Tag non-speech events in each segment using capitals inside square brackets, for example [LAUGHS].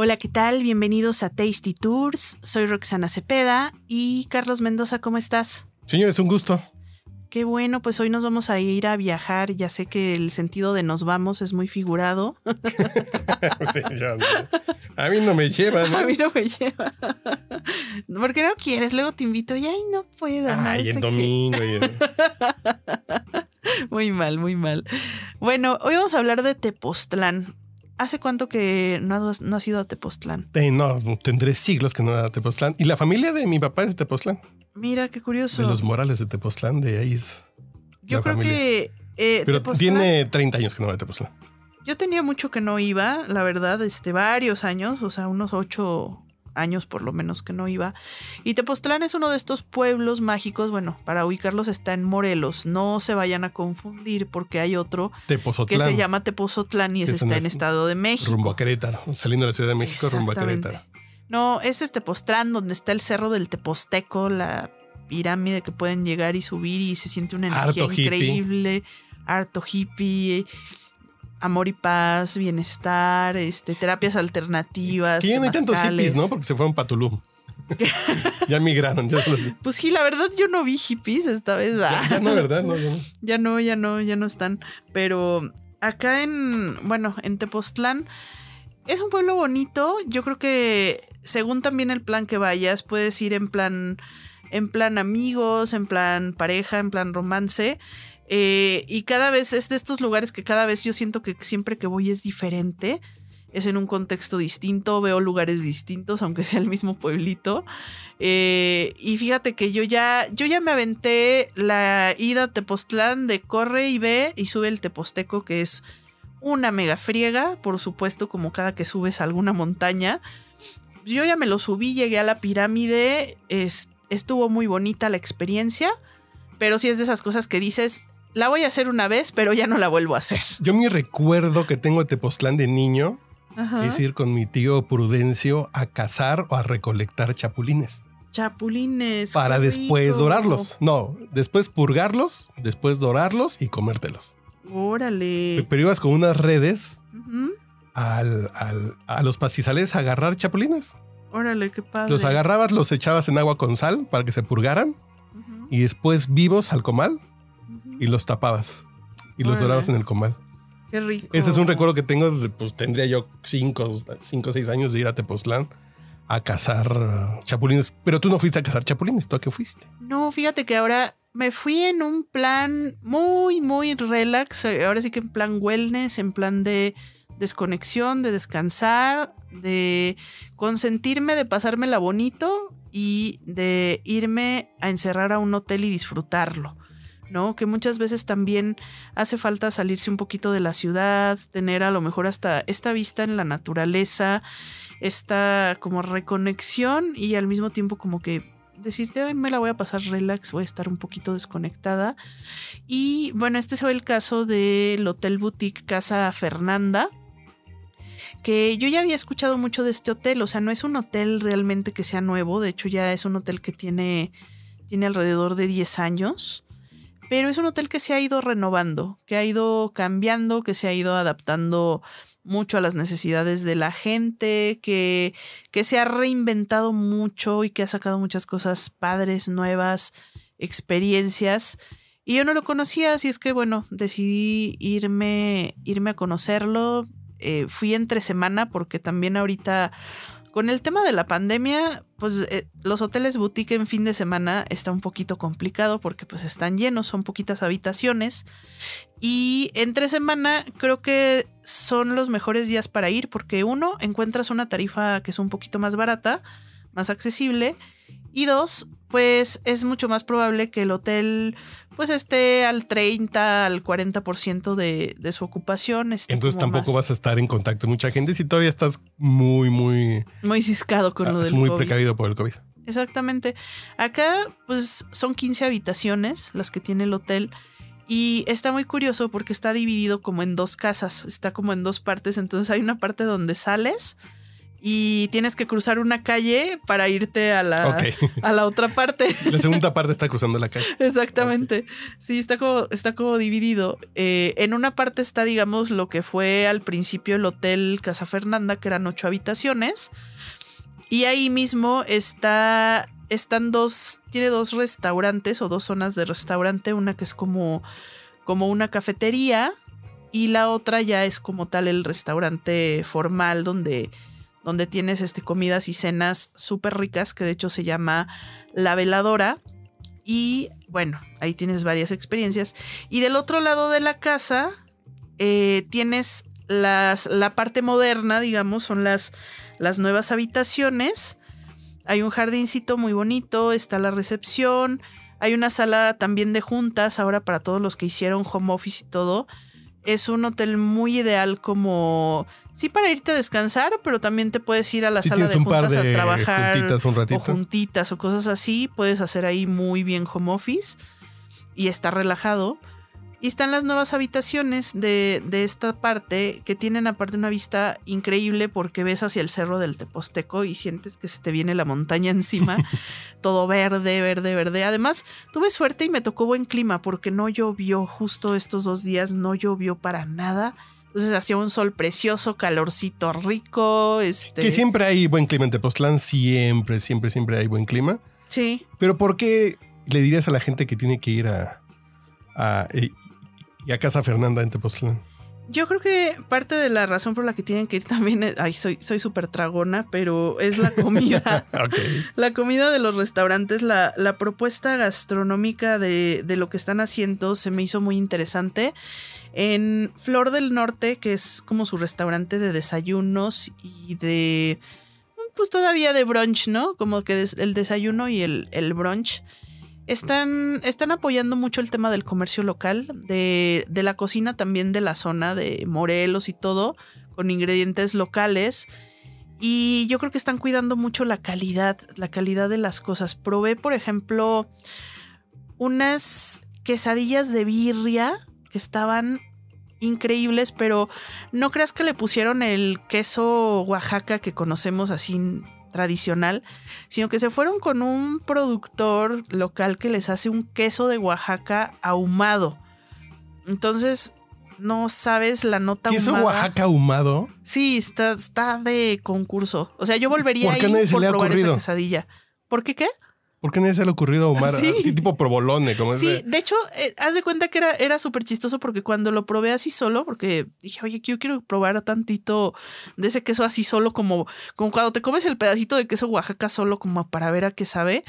Hola, ¿qué tal? Bienvenidos a Tasty Tours. Soy Roxana Cepeda y Carlos Mendoza, ¿cómo estás? Señores, un gusto. Qué bueno, pues hoy nos vamos a ir a viajar. Ya sé que el sentido de nos vamos es muy figurado. [LAUGHS] Sí, ya, no. A mí no me llevan. [LAUGHS] A mí no me lleva. ¿Por qué no quieres? Luego te invito y ay, no puedo. ¿no? Ay, en que- domingo. y [LAUGHS] Muy mal, muy mal. Bueno, hoy vamos a hablar de Tepoztlán. ¿Hace cuánto que no has, no has ido a Tepoztlán? Eh, no, tendré siglos que no era Tepoztlán. Y la familia de mi papá es de Tepoztlán. Mira, qué curioso. De los Morales de Tepoztlán, de ahí es. Yo creo familia. que eh, Pero Tepoztlán- tiene 30 años que no va a Tepoztlán. Yo tenía mucho que no iba, la verdad, este, varios años, o sea, unos ocho años por lo menos que no iba. Y Tepoztlán es uno de estos pueblos mágicos, bueno, para ubicarlos está en Morelos, no se vayan a confundir porque hay otro que se llama Tepozotlán y ese Es está en Estado de México. Rumbo a Querétaro. Saliendo de la Ciudad de México, rumbo a. Querétaro. No, ese es Tepoztlán, donde está el cerro del Teposteco, la pirámide que pueden llegar y subir y se siente una energía Harto hippie. increíble, harto hippie, amor y paz, bienestar, este, terapias alternativas. No hay tantos hippies, ¿no? Porque se fueron para Tulum. [LAUGHS] ya migraron. Ya, los- Pues sí, la verdad yo no vi hippies esta vez. ah. ya no, ¿verdad? No, ya no. [LAUGHS] Ya no, ya no, ya no están. Pero acá en, bueno, en Tepoztlán es un pueblo bonito. Yo creo que según también el plan que vayas, puedes ir en plan, en plan amigos, en plan pareja, en plan romance. Eh, y cada vez es de estos lugares que cada vez yo siento que siempre que voy es diferente. Es en un contexto distinto, veo lugares distintos, aunque sea el mismo pueblito. Eh, y fíjate que yo ya, yo ya me aventé la ida a Tepoztlán de corre y ve y sube el Teposteco, que es una mega friega, por supuesto, como cada que subes a alguna montaña. Yo ya me lo subí, llegué a la pirámide, es- estuvo muy bonita la experiencia, pero sí es de esas cosas que dices, la voy a hacer una vez, pero ya no la vuelvo a hacer. Yo mi recuerdo que tengo Tepoztlán de niño Ajá. es ir con mi tío Prudencio a cazar o a recolectar chapulines. Chapulines. para después rico. dorarlos. No, después purgarlos, después dorarlos y comértelos. Órale. Pero ibas con unas redes al, al- a los pastizales a agarrar chapulines. Órale, qué padre. Los agarrabas, los echabas en agua con sal para que se purgaran y después vivos al comal. Y los tapabas y los Órale. dorabas en el comal. Qué rico. Ese es un recuerdo que tengo, de, pues tendría yo cinco, cinco o seis años de ir a Tepoztlán a cazar uh, chapulines. Pero tú no fuiste a cazar chapulines, ¿tú a qué fuiste? No, fíjate que ahora me fui en un plan muy, muy relax. eh, Ahora sí que en plan wellness, en plan de desconexión, de descansar, de consentirme, de pasármela bonito y de irme a encerrar a un hotel y disfrutarlo. ¿No? Que muchas veces también hace falta salirse un poquito de la ciudad, tener a lo mejor hasta esta vista en la naturaleza, esta como reconexión y al mismo tiempo como que decirte, "Ay, me la voy a pasar relax, voy a estar un poquito desconectada. Y bueno, este fue el caso del Hotel Boutique Casa Fernanda, que yo ya había escuchado mucho de este hotel, o sea, no es un hotel realmente que sea nuevo, de hecho ya es un hotel que tiene, tiene alrededor de 10 años, pero es un hotel que se ha ido renovando, que ha ido cambiando, que se ha ido adaptando mucho a las necesidades de la gente, que, que se ha reinventado mucho y que ha sacado muchas cosas padres, nuevas, experiencias. Y yo no lo conocía, así es que bueno, decidí irme, irme a conocerlo. Eh, fui entre semana porque también ahorita con el tema de la pandemia, pues eh, los hoteles boutique en fin de semana está un poquito complicado porque pues están llenos, son poquitas habitaciones. Y entre semana creo que son los mejores días para ir porque uno, encuentras una tarifa que es un poquito más barata, más accesible. Y dos, pues es mucho más probable que el hotel pues esté al 30, al 40% de, de su ocupación. esté Entonces tampoco más- vas a estar en contacto con mucha gente si todavía estás muy, muy, Muy ciscado con lo ah, del muy COVID. precavido por el COVID. Exactamente. Acá, pues, son 15 habitaciones las que tiene el hotel. Y está muy curioso porque está dividido como en dos casas. Está como en dos partes. Entonces hay una parte donde sales y tienes que cruzar una calle para irte a la, a la otra parte. [LAUGHS] La segunda parte está cruzando la calle. Exactamente. Sí, está como, está como dividido. Eh, en una parte está, digamos, lo que fue al principio el Hotel Casa Fernanda, que eran ocho habitaciones. Y ahí mismo está. Están dos. Tiene dos restaurantes o dos zonas de restaurante. Una que es como. como una cafetería. Y la otra ya es como tal el restaurante formal donde. Donde tienes este, comidas y cenas súper ricas, que de hecho se llama La Veladora. Y bueno, ahí tienes varias experiencias. Y del otro lado de la casa eh, tienes las, la parte moderna, digamos, son las, las nuevas habitaciones. Hay un jardincito muy bonito, está la recepción. Hay una sala también de juntas ahora para todos los que hicieron home office y todo. Es un hotel muy ideal como, sí, para irte a descansar, pero también te puedes ir a la sala de juntas de a trabajar juntitas un o juntitas o cosas así, puedes hacer ahí muy bien home office y está relajado. Y están las nuevas habitaciones de, de esta parte que tienen aparte una vista increíble porque ves hacia el cerro del Teposteco y sientes que se te viene la montaña [LAUGHS] encima. Todo verde, verde, verde. Además, tuve suerte y me tocó buen clima porque no llovió justo estos dos días, no llovió para nada. Entonces hacía un sol precioso, calorcito rico. Este, Que siempre hay buen clima en Tepoztlán, siempre, siempre, siempre hay buen clima. Sí. Pero ¿por qué le dirías a la gente que tiene que ir a, a, y- a Casa Fernanda en Tepoztlán? Yo creo que parte de la razón por la que tienen que ir también, es- ay, soy soy súper tragona, pero es la comida. [LAUGHS] Ok. la comida de los restaurantes, la, la propuesta gastronómica de, de lo que están haciendo se me hizo muy interesante. En Flor del Norte, que es como su restaurante de desayunos y de, pues todavía de brunch, ¿no? Como que des- el desayuno y el, el brunch. Están, están apoyando mucho el tema del comercio local, de, de la cocina también de la zona de Morelos y todo, con ingredientes locales. Y yo creo que están cuidando mucho la calidad, la calidad de las cosas. Probé, por ejemplo, unas quesadillas de birria que estaban increíbles, pero no creas que le pusieron el queso Oaxaca que conocemos así tradicional, sino que se fueron con un productor local que les hace un queso de Oaxaca ahumado. Entonces, no sabes la nota ¿Queso ahumada. Oaxaca ahumado? Sí, está, está de concurso. O sea, yo volvería ¿Por qué ahí nadie se por le ha probar ocurrido? esa quesadilla. ¿Por qué qué? ¿Por qué nadie se le ha ocurrido ahumar? [LAUGHS] Sí. Así tipo provolone, como Sí, ese. de hecho, eh, haz de cuenta que era, era súper chistoso porque cuando lo probé así solo, porque dije, oye, yo quiero probar tantito de ese queso así solo, como, como cuando te comes el pedacito de queso Oaxaca solo, como para ver a qué sabe.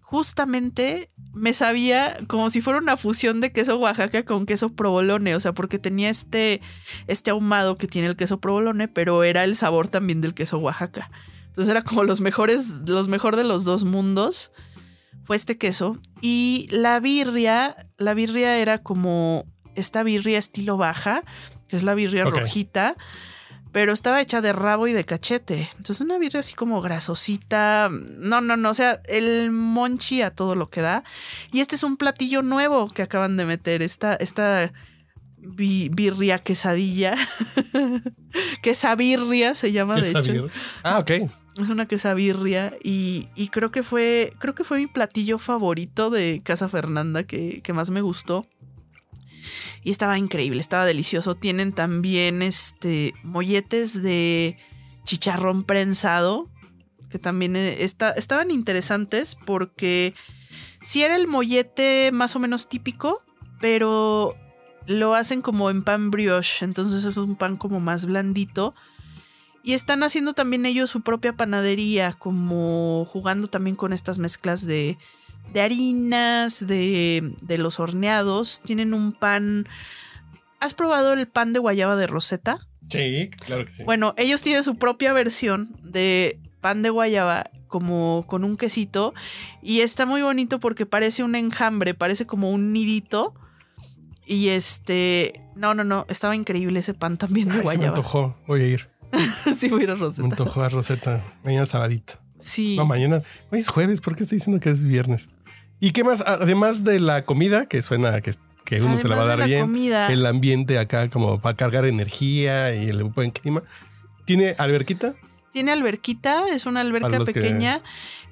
Justamente me sabía como si fuera una fusión de queso Oaxaca con queso provolone, o sea, porque tenía este, este ahumado que tiene el queso provolone, pero era el sabor también del queso Oaxaca. Entonces era como los mejores, los mejor de los dos mundos fue este queso. Y la birria, la birria era como esta birria estilo baja, que es la birria rojita, pero estaba hecha de rabo y de cachete. Entonces una birria así como grasosita. No, no, no, o sea, el monchi a todo lo que da. Y este es un platillo nuevo que acaban de meter, esta, esta bi- birria quesadilla. [LAUGHS] Quesabirria se llama, de hecho. Ah, ok. Es una quesabirria y, y creo que fue creo que fue mi platillo favorito de Casa Fernanda que, que más me gustó. Y estaba increíble, estaba delicioso. Tienen también este molletes de chicharrón prensado que también eh, está- estaban interesantes porque sí era el mollete más o menos típico, pero lo hacen como en pan brioche, entonces es un pan como más blandito. Y están haciendo también ellos su propia panadería, como jugando también con estas mezclas de, de harinas, de, de los horneados. Tienen un pan... ¿Has probado el pan de guayaba de Rosetta? Sí, claro que sí. Bueno, ellos tienen su propia versión de pan de guayaba como con un quesito y está muy bonito porque parece un enjambre, parece como un nidito. Y este, no, no, no, estaba increíble ese pan también de Ay, se me guayaba. antojó. Voy a ir. [LAUGHS] sí, voy a ir a Me Rosetta. antojó a Rosetta. Mañana sabadito. Sí. No, mañana. Hoy es jueves. ¿Por qué estoy diciendo que es viernes? ¿Y qué más? Además de la comida, que suena que, que uno se la va a Además dar bien. comida. El ambiente acá como para cargar energía y el buen clima. ¿Tiene alberquita? Tiene alberquita, es una alberca los que- pequeña.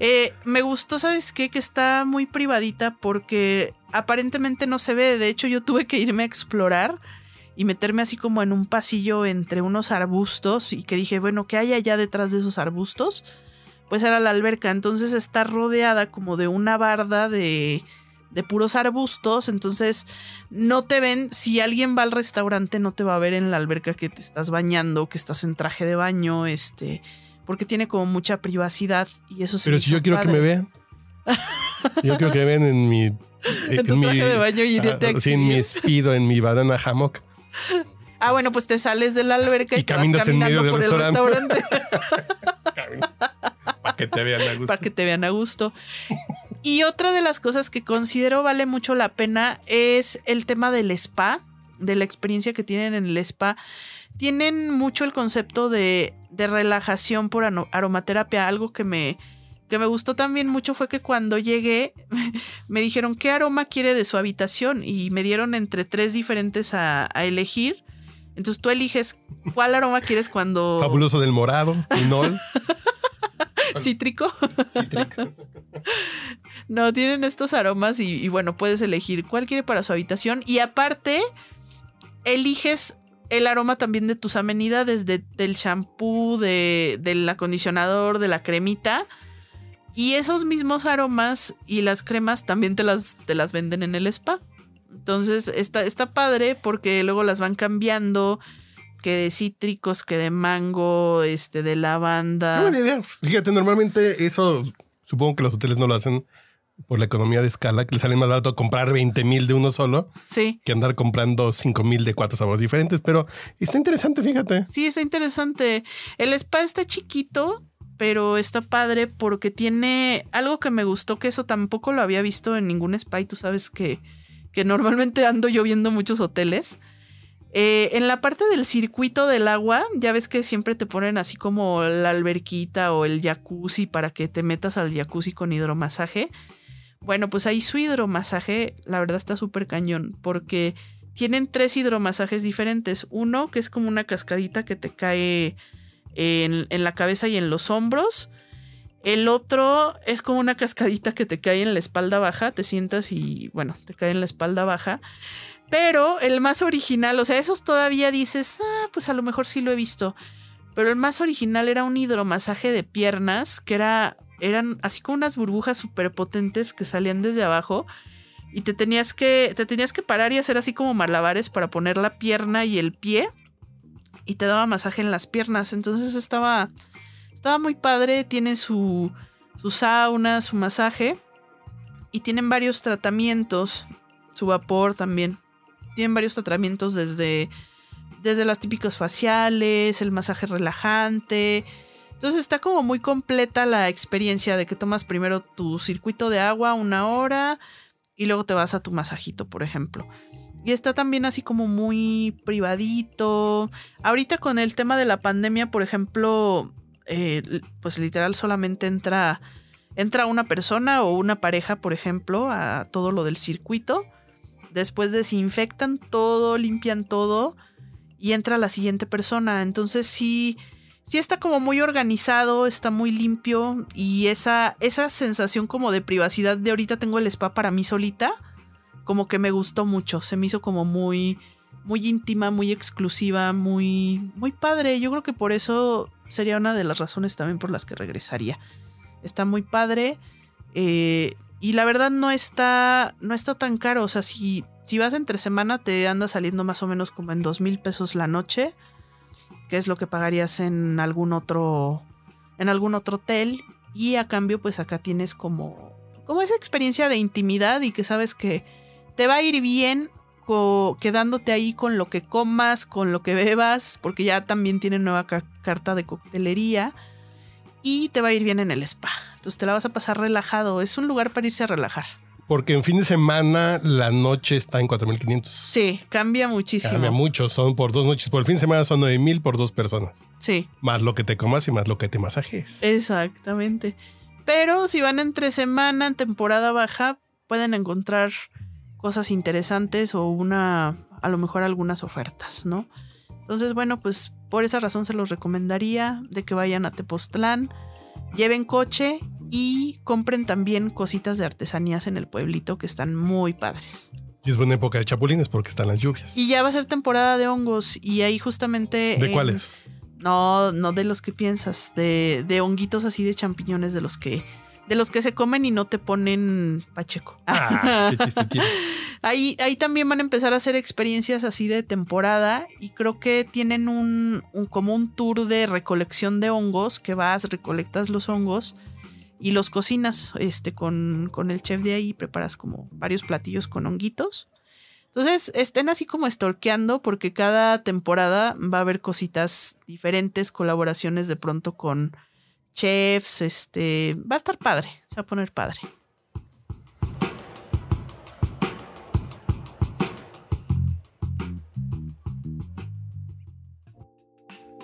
Eh, me gustó, ¿sabes qué? Que está muy privadita porque aparentemente no se ve. De hecho, yo tuve que irme a explorar y meterme así como en un pasillo entre unos arbustos y que dije, bueno, ¿qué hay allá detrás de esos arbustos? Pues era la alberca. Entonces está rodeada como de una barda de, de puros arbustos. Entonces no te ven. Si alguien va al restaurante, no te va a ver en la alberca que te estás bañando, que estás en traje de baño, este. Porque tiene como mucha privacidad y eso se Pero si yo quiero que me vean. Yo quiero que me vean en mi. [LAUGHS] En tu traje de baño y irte Sí, en mi espido, en mi banana hammock. Ah, bueno, pues te sales de la alberca y, Y te vas caminas en caminando medio por del el restaurante. restaurante. [LAUGHS] Para que te vean a gusto. para que te vean a gusto. Y otra de las cosas que considero vale mucho la pena es el tema del spa, de la experiencia que tienen en el spa. Tienen mucho el concepto de, de relajación por aromaterapia, algo que me, que me gustó también mucho fue que cuando llegué [LAUGHS] me dijeron qué aroma quiere de su habitación y me dieron entre tres diferentes a, a elegir. Entonces tú eliges cuál aroma quieres cuando... Fabuloso del morado, Inol. [LAUGHS] Cítrico. cítrico. [LAUGHS] No, tienen estos aromas y, y bueno, puedes elegir cuál quiere para su habitación. Y aparte, eliges el aroma también de tus amenidades, de, del shampoo, de, del acondicionador, de la cremita. Y esos mismos aromas y las cremas también te las, te las venden en el spa. Entonces está, está padre porque luego las van cambiando. Que de cítricos, que de mango, este, de Qué lavanda. buena idea. Fíjate, normalmente eso supongo que los hoteles no lo hacen por la economía de escala, que les sale más barato comprar 20 mil de uno solo Sí. que andar comprando 5 mil de cuatro sabores diferentes. Pero está interesante, fíjate. Sí, está interesante. El spa está chiquito, pero está padre porque tiene algo que me gustó, que eso tampoco lo había visto en ningún spa y tú sabes que, que normalmente ando yo viendo muchos hoteles. Eh, en la parte del circuito del agua, ya ves que siempre te ponen así como la alberquita o el jacuzzi para que te metas al jacuzzi con hidromasaje. Bueno, pues ahí su hidromasaje, la verdad está súper cañón, porque tienen tres hidromasajes diferentes. Uno que es como una cascadita que te cae en, la cabeza y en los hombros. El otro es como una cascadita que te cae en la espalda baja, te sientas y bueno, te cae en la espalda baja. Pero el más original, o sea, esos todavía dices, ah, pues a lo mejor sí lo he visto. Pero el más original era un hidromasaje de piernas, que era, eran así como unas burbujas súper potentes que salían desde abajo. Y te tenías que, te tenías que parar y hacer así como malabares para poner la pierna y el pie. Y te daba masaje en las piernas. Entonces estaba, estaba muy padre. Tiene su, su sauna, su masaje. Y tienen varios tratamientos. Su vapor también. Tienen varios tratamientos desde, desde las típicas faciales, el masaje relajante. Entonces está como muy completa la experiencia de que tomas primero tu circuito de agua una hora y luego te vas a tu masajito, por ejemplo. Y está también así como muy privadito. Ahorita con el tema de la pandemia, por ejemplo, eh, pues literal solamente entra, entra una persona o una pareja, por ejemplo, a todo lo del circuito. Después desinfectan todo, limpian todo y entra la siguiente persona. Entonces sí, sí está como muy organizado, está muy limpio y esa, esa sensación como de privacidad de ahorita tengo el spa para mí solita, como que me gustó mucho, se me hizo como muy, muy íntima, muy exclusiva, muy, muy padre. Yo creo que por eso sería una de las razones también por las que regresaría. Está muy padre. eh, y la verdad no está, no está tan caro. O sea, si, si vas entre semana te anda saliendo más o menos como en dos mil pesos la noche. Que es lo que pagarías en algún otro. En algún otro hotel. Y a cambio, pues acá tienes como. Como esa experiencia de intimidad. Y que sabes que te va a ir bien. quedándote ahí con lo que comas, con lo que bebas. Porque ya también tienen nueva ca- carta de coctelería. y te va a ir bien en el spa. Entonces te la vas a pasar relajado. Es un lugar para irse a relajar. Porque en fin de semana la noche está en 4.500. Sí, cambia muchísimo. Cambia mucho, son por dos noches. Por el fin de semana son 9.000 por dos personas. Sí. Más lo que te comas y más lo que te masajes. Exactamente. Pero si van entre semana, temporada baja, pueden encontrar cosas interesantes o una, a lo mejor algunas ofertas, ¿no? Entonces, bueno, pues por esa razón se los recomendaría de que vayan a Tepoztlán, lleven coche y compren también cositas de artesanías en el pueblito que están muy padres. Y es buena época de chapulines porque están las lluvias. Y ya va a ser temporada de hongos y ahí justamente... ¿De en- cuáles? No, no de los que piensas, de, de honguitos así de champiñones de los que de los que se comen y no te ponen pacheco. Ah, qué chiste tiene. [LAUGHS] Ahí, ahí también van a empezar a hacer experiencias así de temporada y creo que tienen un, un- como un tour de recolección de hongos que vas, recolectas los hongos y los cocinas este, con, con el chef de ahí, preparas como varios platillos con honguitos. Entonces estén así como stalkeando porque cada temporada va a haber cositas diferentes, colaboraciones de pronto con chefs, este, va a estar padre, se va a poner padre.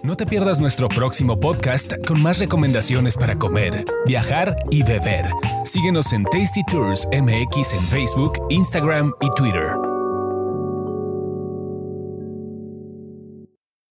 No te pierdas nuestro próximo podcast con más recomendaciones para comer, viajar y beber. Síguenos en Tasty Tours MX en Facebook, Instagram y Twitter.